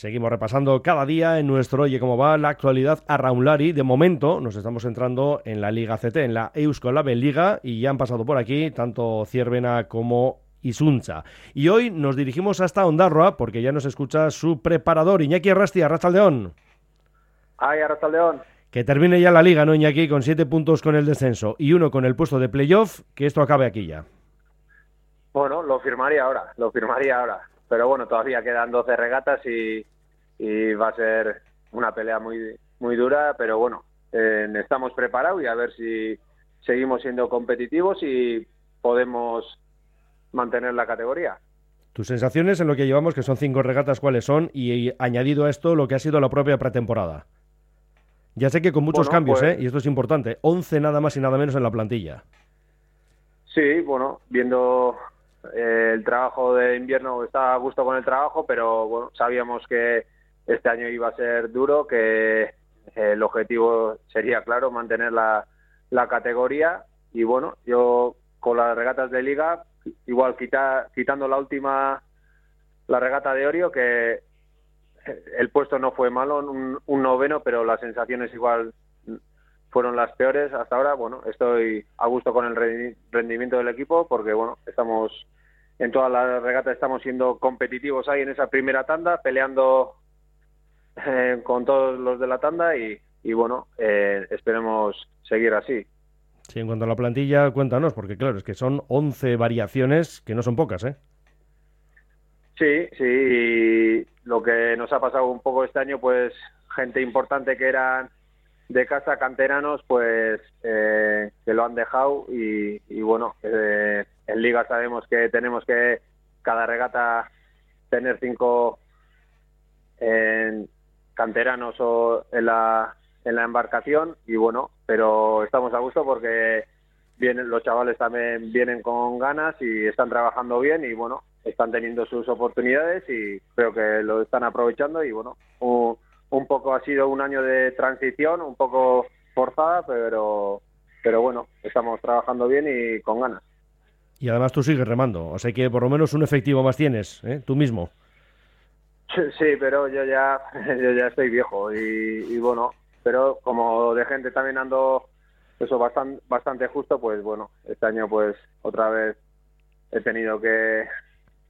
Seguimos repasando cada día en nuestro Oye cómo va la actualidad a Raunlari. De momento nos estamos entrando en la Liga CT, en la Euskolabel Liga, y ya han pasado por aquí tanto Ciervena como Isuncha. Y hoy nos dirigimos hasta Ondarroa porque ya nos escucha su preparador, Iñaki Arrasti, Arrastaldeón. Ay, Arrastaldeón. Que termine ya la liga, ¿no, Iñaki? Con siete puntos con el descenso y uno con el puesto de playoff, que esto acabe aquí ya. Bueno, lo firmaría ahora, lo firmaría ahora. Pero bueno, todavía quedan 12 regatas y, va a ser una pelea muy, muy dura, pero bueno, estamos preparados y a ver si seguimos siendo competitivos y podemos mantener la categoría. Tus sensaciones en lo que llevamos, que son cinco regatas, ¿cuáles son? Y, añadido a esto, lo que ha sido la propia pretemporada. Ya sé que con muchos cambios, pues ¿eh? y esto es importante, 11 nada más y nada menos en la plantilla. Sí, bueno, viendo eh, el trabajo de invierno, estaba a gusto con el trabajo, pero bueno, sabíamos que este año iba a ser duro, que eh, el objetivo sería, claro, mantener la, la categoría. Y bueno, yo con las regatas de liga igual quitando la última, la regata de Orio, que el puesto no fue malo, un, noveno, pero las sensaciones igual fueron las peores hasta ahora. Bueno, estoy a gusto con el rendimiento del equipo porque, bueno, estamos en todas las regatas estamos siendo competitivos ahí en esa primera tanda, peleando eh, con todos los de la tanda y, bueno, eh, esperemos seguir así. Sí, en cuanto a la plantilla, cuéntanos, porque claro, es que son 11 variaciones, que no son pocas, ¿eh? Sí, sí, lo que nos ha pasado un poco este año, pues gente importante que eran de casa, canteranos, pues eh, que lo han dejado y, bueno, eh, en liga sabemos que tenemos que cada regata tener cinco canteranos o en la en la embarcación y bueno, pero estamos a gusto porque vienen los chavales también vienen con ganas y están trabajando bien y bueno, están teniendo sus oportunidades y creo que lo están aprovechando y bueno, un, poco ha sido un año de transición, un poco forzada, pero pero bueno, estamos trabajando bien y con ganas. Y además tú sigues remando, o sea que por lo menos un efectivo más tienes, ¿eh? tú mismo. Sí, pero yo ya, yo ya estoy viejo y bueno, pero como de gente también ando eso bastante, bastante justo, pues bueno, este año pues otra vez he tenido que,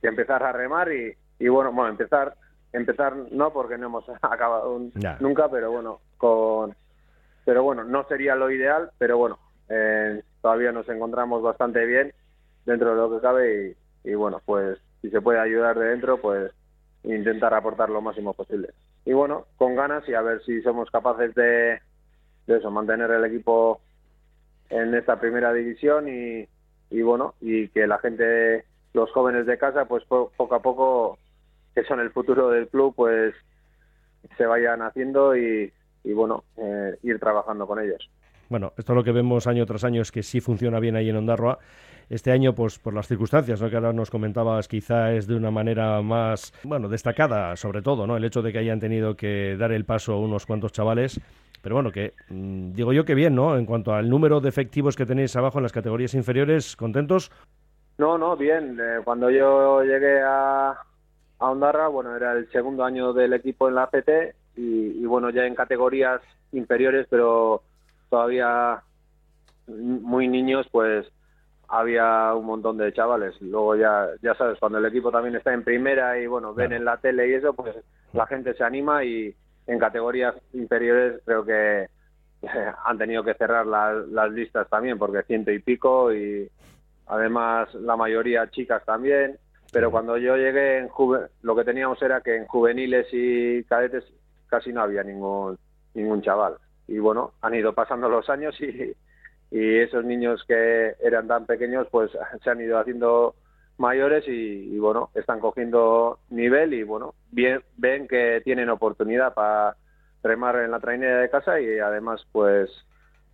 empezar a remar y, y, bueno, bueno, empezar, empezar no porque no hemos acabado nunca, pero bueno, con, pero bueno, no sería lo ideal, pero bueno, eh, todavía nos encontramos bastante bien dentro de lo que cabe y, y bueno, pues si se puede ayudar de dentro, pues intentar aportar lo máximo posible y bueno, con ganas y a ver si somos capaces de, eso, mantener el equipo en esta primera división y, y bueno, y que la gente, los jóvenes de casa, pues poco a poco, que son el futuro del club, pues se vayan haciendo y, y bueno, eh, ir trabajando con ellos. Bueno, esto es lo que vemos año tras año es que sí funciona bien ahí en Ondarroa. Este año, pues por las circunstancias, que ahora nos comentabas, quizá es de una manera más, bueno, destacada, sobre todo, ¿no? El hecho de que hayan tenido que dar el paso unos cuantos chavales. Pero bueno, que mm, digo yo que bien, ¿no? En cuanto al número de efectivos que tenéis abajo en las categorías inferiores, ¿contentos? No, no, bien. Eh, cuando yo llegué a, a Ondarra, bueno, era el segundo año del equipo en la ACT y, y bueno, ya en categorías inferiores, pero todavía muy niños, pues había un montón de chavales. Luego ya, ya sabes, cuando el equipo también está en primera y bueno, ven en la tele y eso, pues la gente se anima y en categorías inferiores creo que han tenido que cerrar las listas también porque ciento y pico y además la mayoría chicas también. Pero cuando yo llegué en lo que teníamos era que en juveniles y cadetes casi no había ningún ningún chaval. Y bueno, han ido pasando los años y, y esos niños que eran tan pequeños pues se han ido haciendo mayores y, bueno, están cogiendo nivel y bueno, bien, ven que tienen oportunidad para remar en la trainera de casa y además pues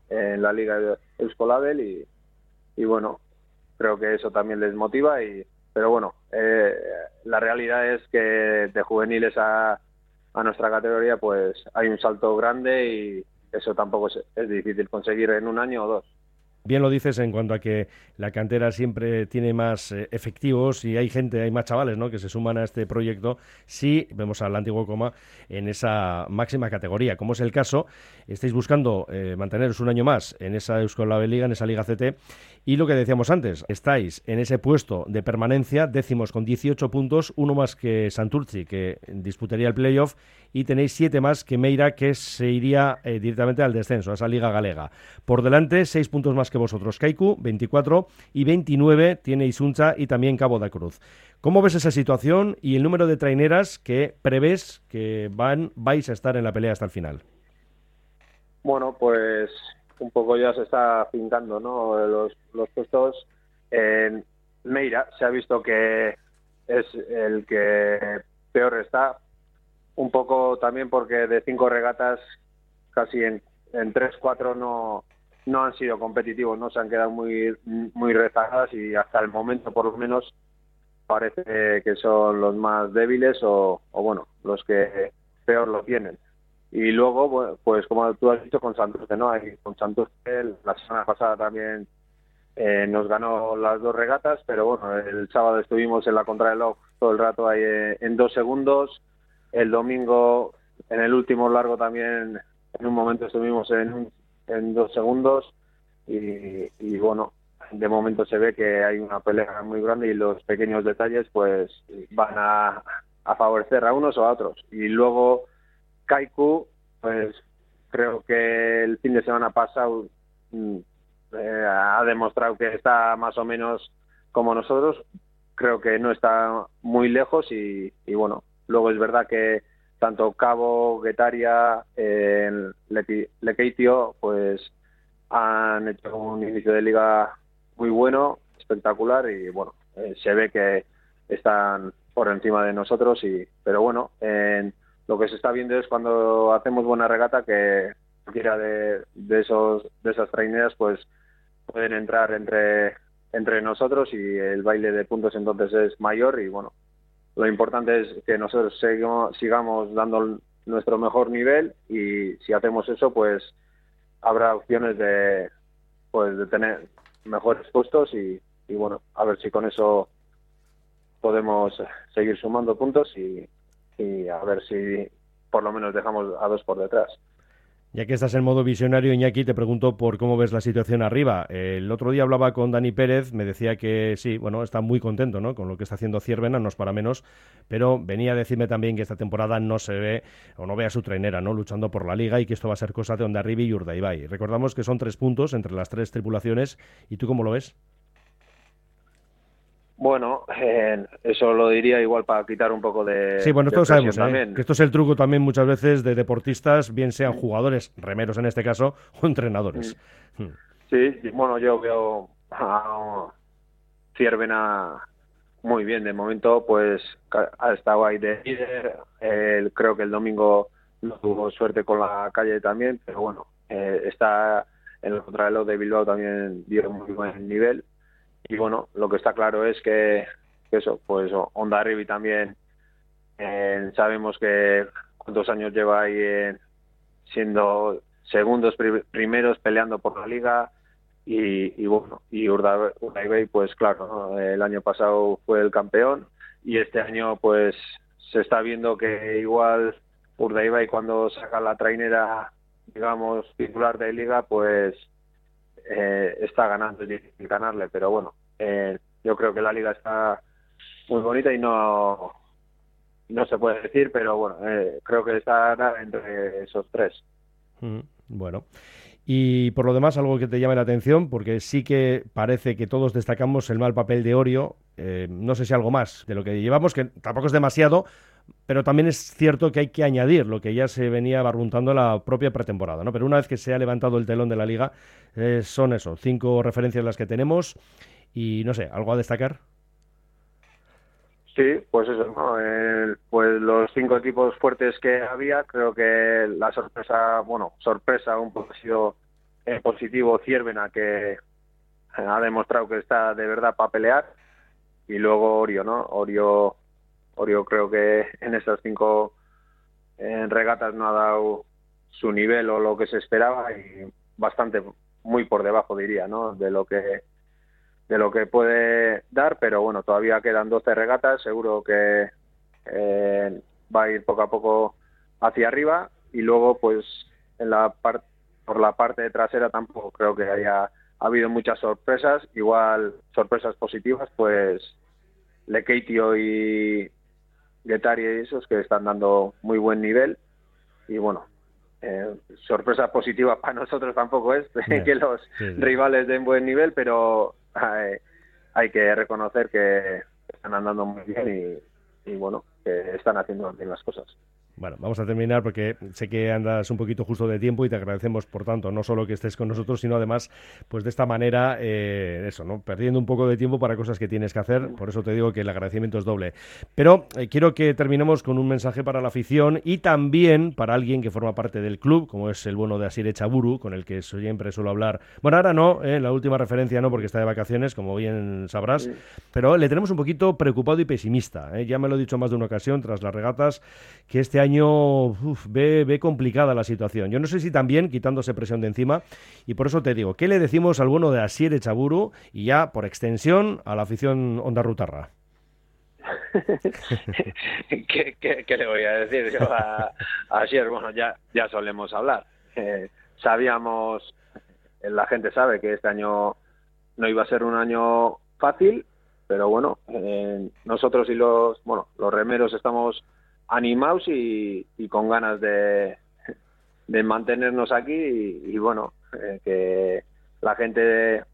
en la liga Euskolabel y, y bueno, creo que eso también les motiva y pero bueno, eh, la realidad es que de juveniles a, a nuestra categoría pues hay un salto grande y, eso tampoco es, difícil conseguir en un año o dos. Bien lo dices en cuanto a que la cantera siempre tiene más eh, efectivos y hay gente, hay más chavales ¿no? que se suman a este proyecto si vemos al antiguo coma en esa máxima categoría. Como es el caso, estáis buscando eh, manteneros un año más en esa Euskal Liga, en esa Liga CT. Y lo que decíamos antes, estáis en ese puesto de permanencia, décimos con 18 puntos, uno más que Santurci, que disputaría el playoff, y tenéis siete más que Meira, que se iría eh, directamente al descenso, a esa Liga Galega. Por delante, seis puntos más que vosotros, Kaiku, 24, y 29 tiene Isuncha y también Cabo da Cruz. ¿Cómo ves esa situación y el número de traineras que prevés que van, vais a estar en la pelea hasta el final? Bueno, pues un poco ya se está pintando ¿no? los, los puestos. En Meira se ha visto que es el que peor está, un poco también porque de cinco regatas casi en, en tres, cuatro no, no han sido competitivos, no se han quedado muy, muy rezagadas y hasta el momento por lo menos parece que son los más débiles o, o bueno, los que peor lo tienen. Y luego, pues como tú has dicho, con Santos ¿no? con Santos la semana pasada también eh, nos ganó las dos regatas, pero bueno, el sábado estuvimos en la contrarreloj todo el rato ahí eh, en dos segundos, el domingo, en el último largo también, en un momento estuvimos en, en dos segundos y, bueno, de momento se ve que hay una pelea muy grande y los pequeños detalles pues van a, favorecer a unos o a otros. Y luego Kaiku, pues creo que el fin de semana pasado mm, eh, ha demostrado que está más o menos como nosotros. Creo que no está muy lejos y bueno, Luego es verdad que tanto Cabo, Guetaria, eh, Lequeitio, pues han hecho un inicio de liga muy bueno, espectacular y bueno, eh, se ve que están por encima de nosotros y pero bueno, en, lo que se está viendo es cuando hacemos buena regata que cualquiera de, de esos de esas traineras pues pueden entrar entre entre nosotros y el baile de puntos entonces es mayor y bueno, lo importante es que nosotros sigamos, dando nuestro mejor nivel y si hacemos eso, pues habrá opciones de, pues, de tener mejores puestos y, bueno, a ver si con eso podemos seguir sumando puntos y, y a ver si por lo menos dejamos a dos por detrás. Ya que estás en modo visionario, Iñaki, te pregunto por cómo ves la situación arriba. El otro día hablaba con Dani Pérez, me decía que sí, bueno, está muy contento ¿no? con lo que está haciendo Ciervena, no es para menos, pero venía a decirme también que esta temporada no se ve o no ve a su trainera ¿no? luchando por la liga y que esto va a ser cosa de Onda Arriba y Urdaibai. Recordamos que son tres puntos entre las tres tripulaciones, ¿y tú cómo lo ves? Bueno, eh, eso lo diría igual para quitar un poco de. Sí, bueno, esto lo sabemos, ¿eh? que esto es el truco también muchas veces de deportistas, bien sean jugadores, remeros en este caso, o entrenadores. Mm. Hmm. Sí, bueno, yo veo a Ciervena muy bien. De momento, pues ha estado ahí de líder. creo que el domingo no tuvo suerte con la calle también, pero bueno, eh, está en el contrarreloj de Bilbao también dio muy buen nivel y bueno, lo que está claro es que, eso, pues Honda Rivi también eh, sabemos que cuántos años lleva ahí eh, siendo segundos primeros peleando por la liga. Y, y bueno y Urdaibai pues claro el año pasado fue el campeón y este año pues se está viendo que igual Urdaibai cuando saca la trainera digamos titular de liga pues eh, está ganando, es difícil ganarle, pero bueno, eh, yo creo que la liga está muy bonita y no no se puede decir, pero bueno, eh, creo que está entre esos tres. bueno. Y por lo demás, algo que te llame la atención, porque sí que parece que todos destacamos el mal papel de Orio. no sé si algo más de lo que llevamos, que tampoco es demasiado, pero también es cierto que hay que añadir lo que ya se venía barruntando la propia pretemporada, ¿no? Pero una vez que se ha levantado el telón de la liga, eh, son eso, cinco referencias las que tenemos y no sé, ¿algo a destacar? Sí, pues eso, pues los cinco equipos fuertes que había, creo que la sorpresa, bueno, sorpresa un poco ha sido eh, positivo Ciervena, que ha demostrado que está de verdad para pelear, y luego Orio, ¿no? Orio Orio creo que en estas cinco regatas no ha dado su nivel o lo que se esperaba y bastante muy por debajo diría, ¿no? De lo que de lo que puede dar, pero bueno, todavía quedan 12 regatas, seguro que eh, va a ir poco a poco hacia arriba y luego pues en la parte por la parte trasera tampoco creo que haya habido muchas sorpresas, igual sorpresas positivas, pues Lekeitio y Getari y esos que están dando muy buen nivel y bueno, eh, sorpresa positiva para nosotros tampoco es que los rivales den buen nivel, pero hay que reconocer que están andando muy bien y, y bueno, que están haciendo bien las cosas. Bueno, vamos a terminar porque sé que andas un poquito justo de tiempo y te agradecemos, por tanto, no solo que estés con nosotros, sino además, pues de esta manera, eh, eso, ¿no? Perdiendo un poco de tiempo para cosas que tienes que hacer. Por eso te digo que el agradecimiento es doble. Pero eh, quiero que terminemos con un mensaje para la afición y también para alguien que forma parte del club, como es el bueno de Asire Chaburu, con el que siempre suelo hablar. Bueno, ahora no, eh, la última referencia no, porque está de vacaciones, como bien sabrás, pero le tenemos un poquito preocupado y pesimista. Ya me lo he dicho más de una ocasión tras las regatas, que este año año ve, complicada la situación. Yo no sé si también quitándose presión de encima, y por eso te digo, ¿qué le decimos al bueno de Asier Chaburu y ya por extensión a la afición Onda Rutarra? ¿Qué, le voy a decir yo a, Asier? Bueno, ya, ya solemos hablar. Eh, sabíamos, la gente sabe que este año no iba a ser un año fácil, pero bueno, eh, nosotros y los, bueno, los remeros estamos animados y, con ganas de, mantenernos aquí y, bueno, eh, que la gente,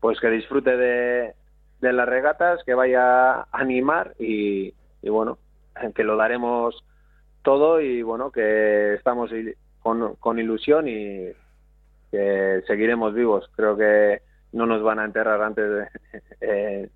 pues que disfrute de, de las regatas, que vaya a animar y, y, bueno, que lo daremos todo y bueno, que estamos con, ilusión y que seguiremos vivos. Creo que no nos van a enterrar antes de, eh,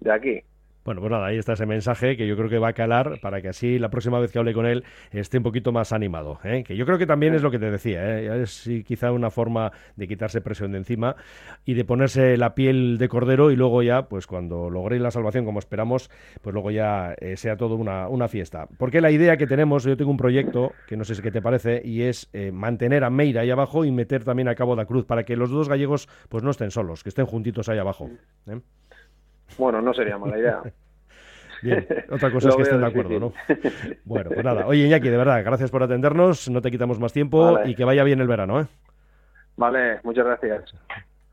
de aquí. Bueno, pues nada, ahí está ese mensaje que yo creo que va a calar para que así la próxima vez que hable con él esté un poquito más animado. ¿eh? Que yo creo que también es lo que te decía, ¿eh? es quizá una forma de quitarse presión de encima y de ponerse la piel de cordero y luego ya, pues cuando logréis la salvación como esperamos, pues luego ya eh, sea todo una, una, fiesta. Porque la idea que tenemos, yo tengo un proyecto que no sé si qué te parece, y es eh, mantener a Meira ahí abajo y meter también a Cabo da Cruz para que los dos gallegos pues no estén solos, que estén juntitos ahí abajo. ¿eh? Bueno, no sería mala idea. Bien, otra cosa es que estén de acuerdo, ¿no? Bueno, pues nada. Oye, Iñaki, de verdad, gracias por atendernos, no te quitamos más tiempo y que vaya bien el verano, ¿eh? Vale, muchas gracias.